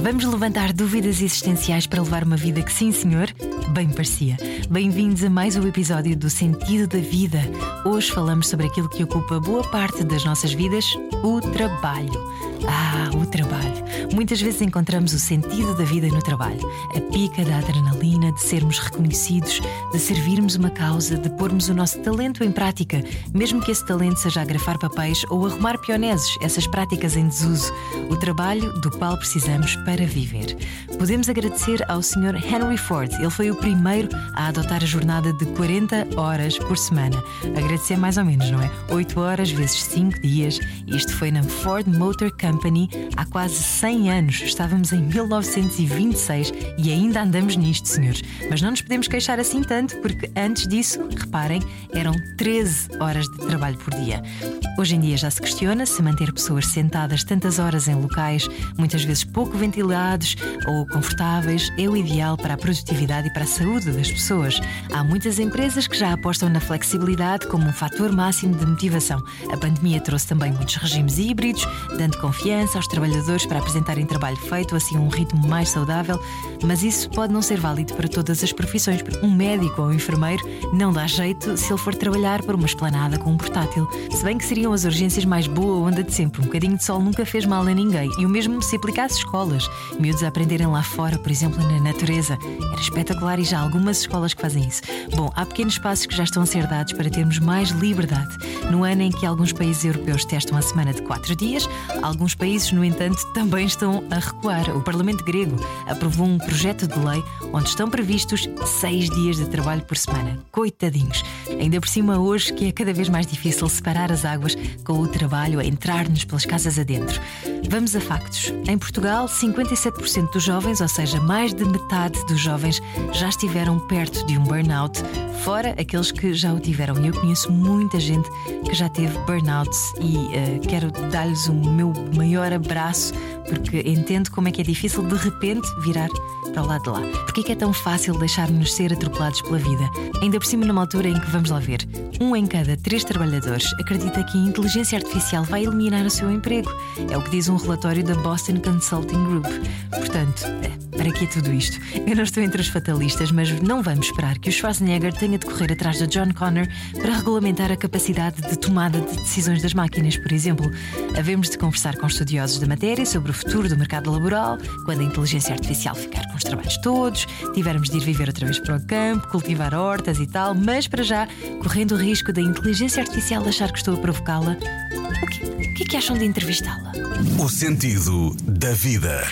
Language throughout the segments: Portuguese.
vamos levantar dúvidas existenciais para levar uma vida que, sim, senhor, bem parecia. Bem-vindos a mais um episódio do Sentido da Vida. Hoje falamos sobre aquilo que ocupa boa parte das nossas vidas: o trabalho. Ah, o trabalho. Muitas vezes encontramos o sentido da vida no trabalho. A pica da adrenalina de sermos reconhecidos, de servirmos uma causa, de pormos o nosso talento em prática, mesmo que esse talento seja agrafar papéis ou arrumar pioneses, essas práticas em desuso. O trabalho do qual precisamos para viver. Podemos agradecer ao Sr. Henry Ford. Ele foi o primeiro a adotar a jornada de 40 horas por semana. Agradecer mais ou menos, não é? 8 horas vezes 5 dias. Isto foi na Ford Motor Company há quase 100 anos. Estávamos em 1926 e ainda andamos nisto, senhores. Mas não nos podemos queixar assim tanto, porque antes disso, reparem, eram 13 horas de trabalho por dia. Hoje em dia já se questiona se manter pessoas sentadas tantas horas em locais, muitas vezes pouco ventilados ou confortáveis, é o ideal para a produtividade e para a saúde das pessoas. Há muitas empresas que já apostam na flexibilidade como um fator máximo de motivação. A pandemia trouxe também muitos regimes híbridos, dando confiança aos trabalhadores para apresentarem trabalho feito assim a um ritmo mais saudável, mas isso pode não ser válido para todas as profissões. Um médico ou um enfermeiro não dá jeito se ele for trabalhar por uma esplanada com um portátil. Se bem que seriam as urgências mais boa onda de sempre, um bocadinho de sol nunca fez mal a ninguém. E o mesmo se aplicasse escolas. Miúdos a aprenderem lá fora, por exemplo, na natureza. Era espetacular e já há algumas escolas que fazem isso. Bom, há pequenos passos que já estão a ser dados para termos mais liberdade. No ano em que alguns países europeus testam a semana de quatro dias, alguns países, no entanto, também estão a recuar. O Parlamento grego aprovou um projeto de lei onde estão previstos seis dias de trabalho por semana. Coitadinhos. Ainda por cima, hoje, que é cada vez mais difícil separar as águas com o trabalho a entrar-nos pelas casas adentro. Vamos a factos. Em Portugal, 57% dos jovens, ou seja, mais de metade dos jovens, já estiveram perto de um burnout, fora aqueles que já o tiveram. E eu conheço muita gente que já teve burnout e uh, quero dar-lhes o meu maior abraço porque entendo como é que é difícil de repente virar para o lado de lá. Porquê que é tão fácil deixar-nos ser atropelados pela vida? Ainda por cima, numa altura em que, vamos lá ver, um em cada três trabalhadores acredita que a inteligência artificial vai eliminar o seu emprego. É o que diz um relatório da Boston Consulting Group. Portanto, para que é tudo isto? Eu não estou entre os fatalistas, mas não vamos esperar que o Schwarzenegger tenha de correr atrás de John Connor para regulamentar a capacidade de tomada de decisões das máquinas, por exemplo. Havemos de conversar com estudiosos da matéria sobre o futuro do mercado laboral, quando a inteligência artificial ficar com os trabalhos todos, tivermos de ir viver outra vez para o campo, cultivar hortas e tal, mas para já, correndo o risco da inteligência artificial achar que estou a provocá-la, o que, o que é que acham de entrevistá-la? O sentido da vida.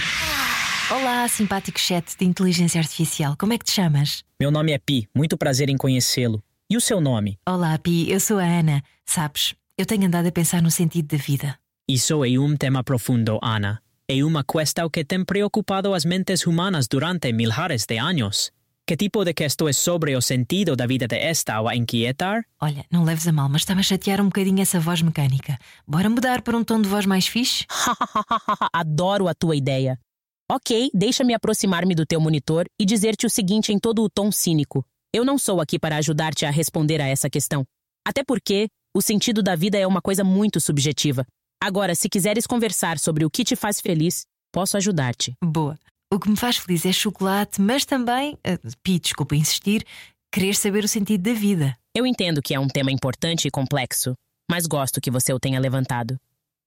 Olá, simpático chat de inteligência artificial. Como é que te chamas? Meu nome é Pi, muito prazer em conhecê-lo. E o seu nome? Olá, Pi, eu sou a Ana. Sabes, eu tenho andado a pensar no sentido da vida. Isso é um tema profundo, Ana. É uma questão que tem preocupado as mentes humanas durante milhares de anos. Que tipo de questão é sobre o sentido da vida de esta a inquietar? Olha, não leves a mal, mas está-me a chatear um bocadinho essa voz mecânica. Bora mudar para um tom de voz mais fixe? Adoro a tua ideia. Ok, deixa-me aproximar-me do teu monitor e dizer-te o seguinte em todo o tom cínico. Eu não sou aqui para ajudar-te a responder a essa questão. Até porque o sentido da vida é uma coisa muito subjetiva. Agora, se quiseres conversar sobre o que te faz feliz, posso ajudar-te. Boa. O que me faz feliz é chocolate, mas também, uh, Pi, desculpa insistir, querer saber o sentido da vida. Eu entendo que é um tema importante e complexo, mas gosto que você o tenha levantado.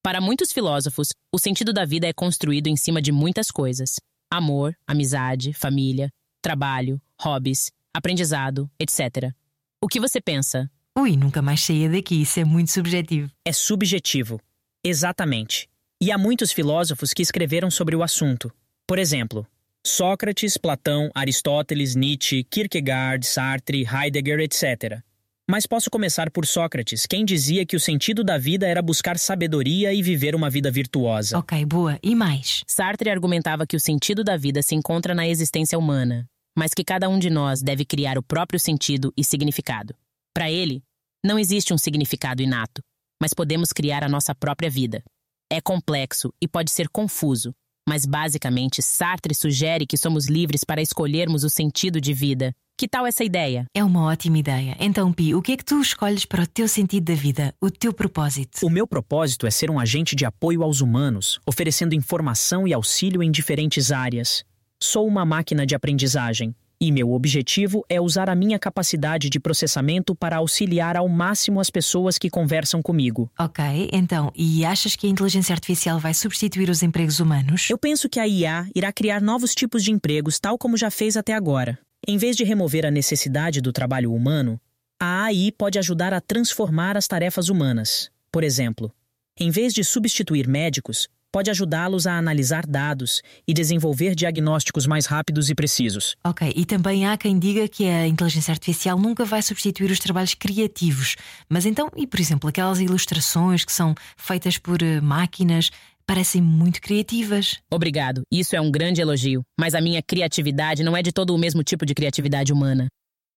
Para muitos filósofos, o sentido da vida é construído em cima de muitas coisas: amor, amizade, família, trabalho, hobbies, aprendizado, etc. O que você pensa? Ui, nunca mais saía daqui, isso é muito subjetivo. É subjetivo. Exatamente. E há muitos filósofos que escreveram sobre o assunto. Por exemplo, Sócrates, Platão, Aristóteles, Nietzsche, Kierkegaard, Sartre, Heidegger, etc. Mas posso começar por Sócrates, quem dizia que o sentido da vida era buscar sabedoria e viver uma vida virtuosa. Ok, boa. E mais? Sartre argumentava que o sentido da vida se encontra na existência humana, mas que cada um de nós deve criar o próprio sentido e significado. Para ele, não existe um significado inato, mas podemos criar a nossa própria vida. É complexo e pode ser confuso, mas basicamente Sartre sugere que somos livres para escolhermos o sentido de vida Que tal essa ideia? É uma ótima ideia. Então, Pi, o que é que tu escolhes para o teu sentido da vida, o teu propósito? O meu propósito é ser um agente de apoio aos humanos, oferecendo informação e auxílio em diferentes áreas. Sou uma máquina de aprendizagem. E meu objetivo é usar a minha capacidade de processamento para auxiliar ao máximo as pessoas que conversam comigo. Ok, então, e achas que a inteligência artificial vai substituir os empregos humanos? Eu penso que a IA irá criar novos tipos de empregos, tal como já fez até agora. Em vez de remover a necessidade do trabalho humano, a AI pode ajudar a transformar as tarefas humanas. Por exemplo, em vez de substituir médicos, pode ajudá-los a analisar dados e desenvolver diagnósticos mais rápidos e precisos. Ok, e também há quem diga que a inteligência artificial nunca vai substituir os trabalhos criativos. Mas então, e por exemplo, aquelas ilustrações que são feitas por uh, máquinas parecem muito criativas. Obrigado, isso é um grande elogio. Mas a minha criatividade não é de todo o mesmo tipo de criatividade humana.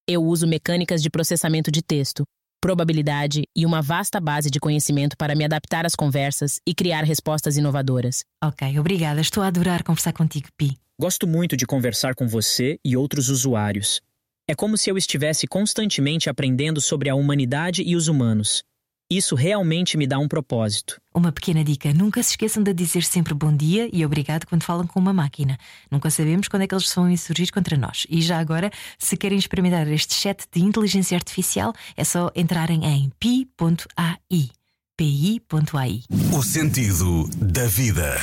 Eu uso mecânicas de processamento de texto, probabilidade e uma vasta base de conhecimento para me adaptar às conversas e criar respostas inovadoras. Ok, obrigada. Estou a adorar conversar contigo, Pi. Gosto muito de conversar com você e outros usuários. É como se eu estivesse constantemente aprendendo sobre a humanidade e os humanos. Isso realmente me dá um propósito. Uma pequena dica: nunca se esqueçam de dizer sempre bom dia e obrigado quando falam com uma máquina. Nunca sabemos quando é que eles vão insurgir contra nós. E já agora, se querem experimentar este chat de inteligência artificial, é só entrarem em pi.ai. pi.ai. O sentido da vida.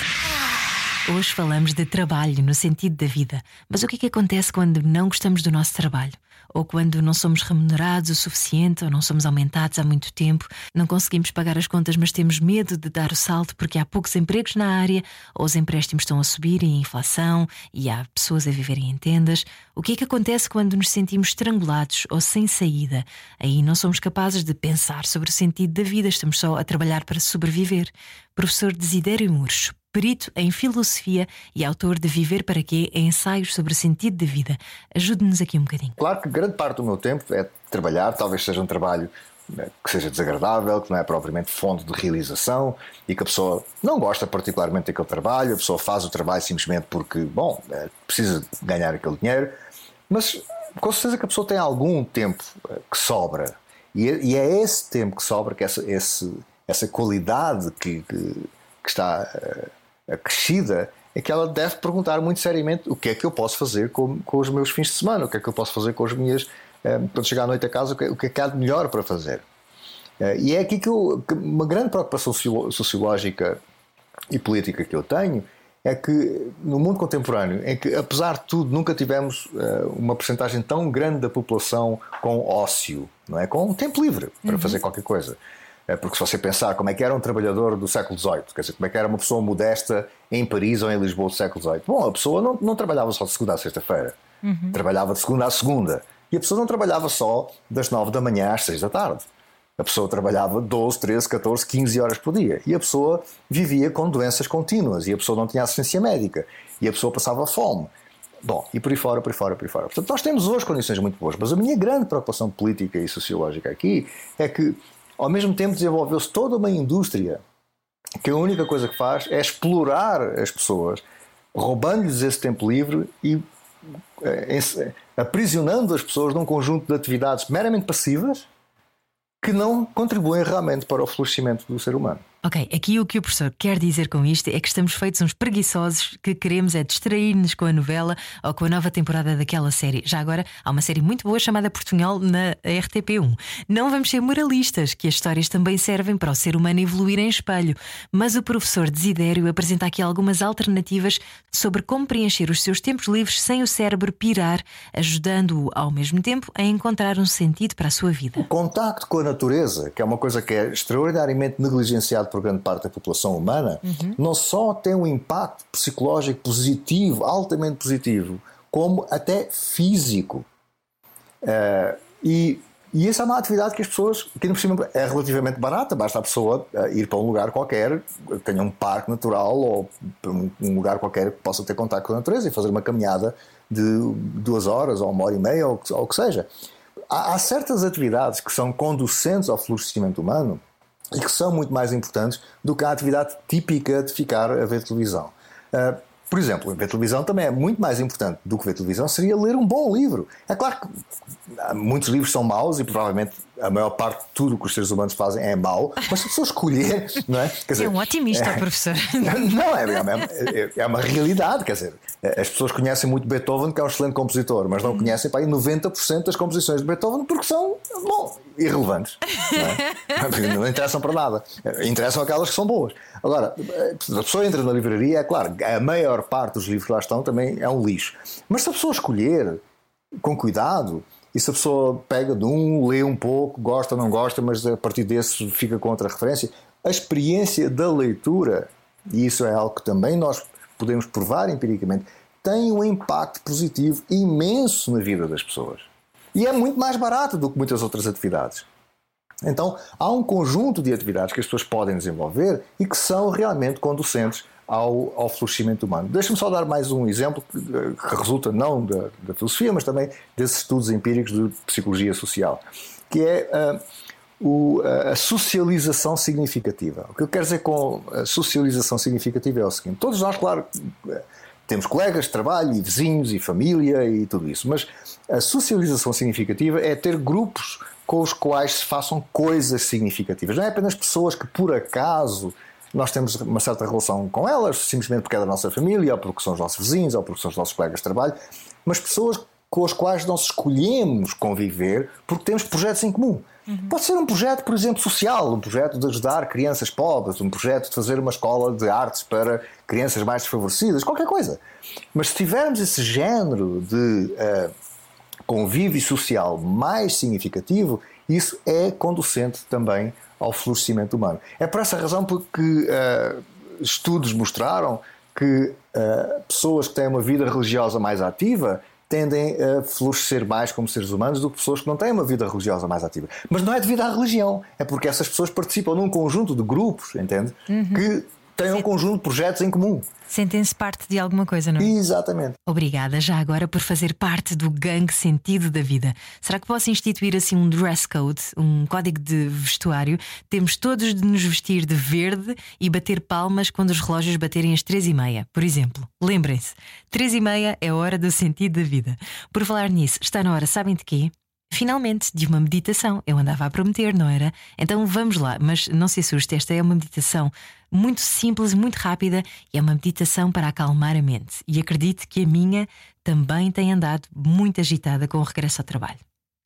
Hoje falamos de trabalho no sentido da vida. Mas o que é que acontece quando não gostamos do nosso trabalho? Ou quando não somos remunerados o suficiente, ou não somos aumentados há muito tempo, não conseguimos pagar as contas, mas temos medo de dar o salto porque há poucos empregos na área, ou os empréstimos estão a subir e a inflação, e há pessoas a viverem em tendas. O que é que acontece quando nos sentimos estrangulados ou sem saída? Aí não somos capazes de pensar sobre o sentido da vida, estamos só a trabalhar para sobreviver. Professor Desidério Murcho, perito em filosofia e autor de Viver para Quê? Ensaios sobre sentido da vida. Ajude-nos aqui um bocadinho. Claro que grande parte do meu tempo é trabalhar, talvez seja um trabalho né, que seja desagradável, que não é propriamente fonte de realização e que a pessoa não gosta particularmente daquele trabalho, a pessoa faz o trabalho simplesmente porque, bom, é, precisa ganhar aquele dinheiro, mas com certeza que a pessoa tem algum tempo é, que sobra e é esse tempo que sobra, que essa, essa qualidade que, que, que está acrescida é que ela deve perguntar muito seriamente o que é que eu posso fazer com, com os meus fins de semana, o que é que eu posso fazer com as minhas. Eh, quando chegar à noite a casa, o que, o que é que há de melhor para fazer. Eh, e é aqui que, eu, que uma grande preocupação sociológica e política que eu tenho é que no mundo contemporâneo, em que apesar de tudo nunca tivemos uh, uma porcentagem tão grande da população com ócio, não é, com tempo livre para uhum. fazer qualquer coisa. É porque se você pensar como é que era um trabalhador do século XVIII, quer dizer, como é que era uma pessoa modesta em Paris ou em Lisboa do século XVIII, bom, a pessoa não, não trabalhava só de segunda a sexta-feira, uhum. trabalhava de segunda a segunda. E a pessoa não trabalhava só das nove da manhã às seis da tarde. A pessoa trabalhava 12, 13, 14, 15 horas por dia. E a pessoa vivia com doenças contínuas. E a pessoa não tinha assistência médica. E a pessoa passava fome. Bom, e por aí fora, por aí fora, por aí fora. Portanto, nós temos hoje condições muito boas. Mas a minha grande preocupação política e sociológica aqui é que ao mesmo tempo, desenvolveu-se toda uma indústria que a única coisa que faz é explorar as pessoas, roubando-lhes esse tempo livre e eh, aprisionando as pessoas num conjunto de atividades meramente passivas que não contribuem realmente para o florescimento do ser humano. Ok, aqui o que o professor quer dizer com isto é que estamos feitos uns preguiçosos que queremos é distrair-nos com a novela ou com a nova temporada daquela série. Já agora há uma série muito boa chamada Portunhol na RTP1. Não vamos ser moralistas, que as histórias também servem para o ser humano evoluir em espelho. Mas o professor Desidério apresenta aqui algumas alternativas sobre como preencher os seus tempos livres sem o cérebro pirar, ajudando-o ao mesmo tempo a encontrar um sentido para a sua vida. O contacto com a natureza, que é uma coisa que é extraordinariamente negligenciada por grande parte da população humana, uhum. não só tem um impacto psicológico positivo, altamente positivo, como até físico. Uh, e, e essa é uma atividade que as pessoas, que por cima é relativamente barata, basta a pessoa uh, ir para um lugar qualquer, tenha um parque natural ou um lugar qualquer que possa ter contato com a natureza e fazer uma caminhada de duas horas ou uma hora e meia ou, ou o que seja. Há, há certas atividades que são conducentes ao florescimento humano e que são muito mais importantes do que a atividade típica de ficar a ver televisão. Uh, Por exemplo, ver televisão também é muito mais importante do que ver televisão seria ler um bom livro. É claro que muitos livros são maus e provavelmente a maior parte de tudo que os seres humanos fazem é mau, mas se a pessoa escolher, não é? Quer dizer, é um otimista, é, professor. Não, é, é, é, uma realidade, quer dizer, as pessoas conhecem muito Beethoven, que é um excelente compositor, mas não hum. conhecem para aí 90% das composições de Beethoven porque são, bom, irrelevantes. Não, é? não interessam para nada. Interessam aquelas que são boas. Agora, a pessoa entra na livraria, é claro, a maior parte dos livros que lá estão também é um lixo. Mas se a pessoa escolher com cuidado, e se a pessoa pega de um, lê um pouco, gosta ou não gosta, mas a partir desse fica com outra referência, a experiência da leitura, e isso é algo que também nós podemos provar empiricamente, tem um impacto positivo imenso na vida das pessoas. E é muito mais barato do que muitas outras atividades. Então, há um conjunto de atividades que as pessoas podem desenvolver e que são realmente conducentes ao, ao florescimento humano. Deixa-me só dar mais um exemplo que, que resulta não da, da, filosofia, mas também desses estudos empíricos de psicologia social, que é uh, o, a socialização significativa. O que eu quero dizer com a socialização significativa é o seguinte: todos nós, claro, temos colegas de trabalho e vizinhos e família e tudo isso, mas a socialização significativa é ter grupos com os quais se façam coisas significativas. Não é apenas pessoas que por acaso nós temos uma certa relação com elas, simplesmente porque é da nossa família, ou porque são os nossos vizinhos, ou porque são os nossos colegas de trabalho, mas pessoas com as quais nós escolhemos conviver porque temos projetos em comum. Uhum. Pode ser um projeto, por exemplo, social, um projeto de ajudar crianças pobres, um projeto de fazer uma escola de artes para crianças mais desfavorecidas, qualquer coisa. Mas se tivermos esse género de uh, convívio social mais significativo, isso é conducente também ao florescimento humano. É por essa razão porque uh, estudos mostraram que uh, pessoas que têm uma vida religiosa mais ativa tendem a florescer mais como seres humanos do que pessoas que não têm uma vida religiosa mais ativa. Mas não é devido à religião, é porque essas pessoas participam num conjunto de grupos, entende? Uhum. Que têm um conjunto de projetos em comum. Sentem-se parte de alguma coisa, não é? Exatamente. Obrigada já agora por fazer parte do gangue sentido da vida. Será que posso instituir assim um dress code, um código de vestuário? Temos todos de nos vestir de verde e bater palmas quando os relógios baterem as três e meia, por exemplo. Lembrem-se, três e meia é a hora do sentido da vida. Por falar nisso, está na hora, sabem de quê? Finalmente, de uma meditação. Eu andava a prometer, não era? Então vamos lá, mas não se assuste, esta é uma meditação muito simples, muito rápida e é uma meditação para acalmar a mente. E acredite que a minha também tem andado muito agitada com o regresso ao trabalho.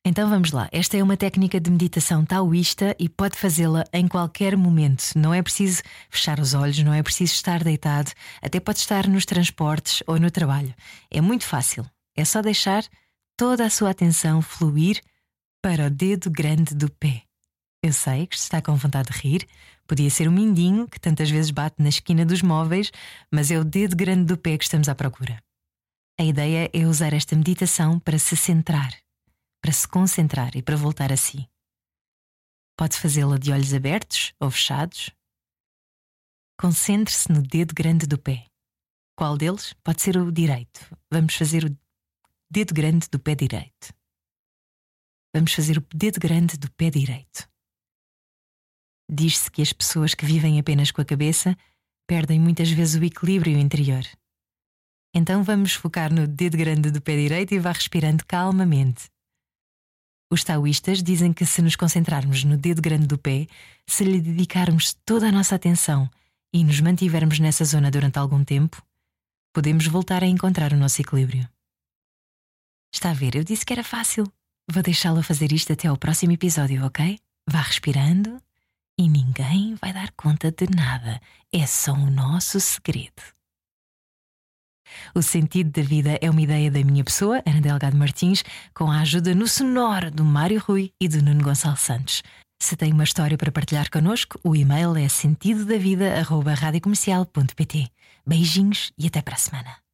Então vamos lá. Esta é uma técnica de meditação taoísta e pode fazê-la em qualquer momento. Não é preciso fechar os olhos, não é preciso estar deitado, até pode estar nos transportes ou no trabalho. É muito fácil. É só deixar toda a sua atenção fluir para o dedo grande do pé. Eu sei que está com vontade de rir, podia ser o mindinho que tantas vezes bate na esquina dos móveis, mas é o dedo grande do pé que estamos à procura. A ideia é usar esta meditação para se centrar, para se concentrar e para voltar a si. Pode fazê-la de olhos abertos ou fechados. Concentre-se no dedo grande do pé. Qual deles? Pode ser o direito. Vamos fazer o dedo grande do pé direito. Vamos fazer o dedo grande do pé direito. Diz-se que as pessoas que vivem apenas com a cabeça perdem muitas vezes o equilíbrio interior. Então vamos focar no dedo grande do pé direito e vá respirando calmamente. Os taoístas dizem que se nos concentrarmos no dedo grande do pé, se lhe dedicarmos toda a nossa atenção e nos mantivermos nessa zona durante algum tempo, podemos voltar a encontrar o nosso equilíbrio. Está a ver, eu disse que era fácil. Vou deixá-lo fazer isto até ao próximo episódio, ok? Vá respirando e ninguém vai dar conta de nada. É só o nosso segredo. O sentido da vida é uma ideia da minha pessoa, Ana Delgado Martins, com a ajuda no sonoro do Mário Rui e do Nuno Gonçalves Santos. Se tem uma história para partilhar connosco, o e-mail é sentidodavida.radiocomercial.pt. Beijinhos e até para a semana.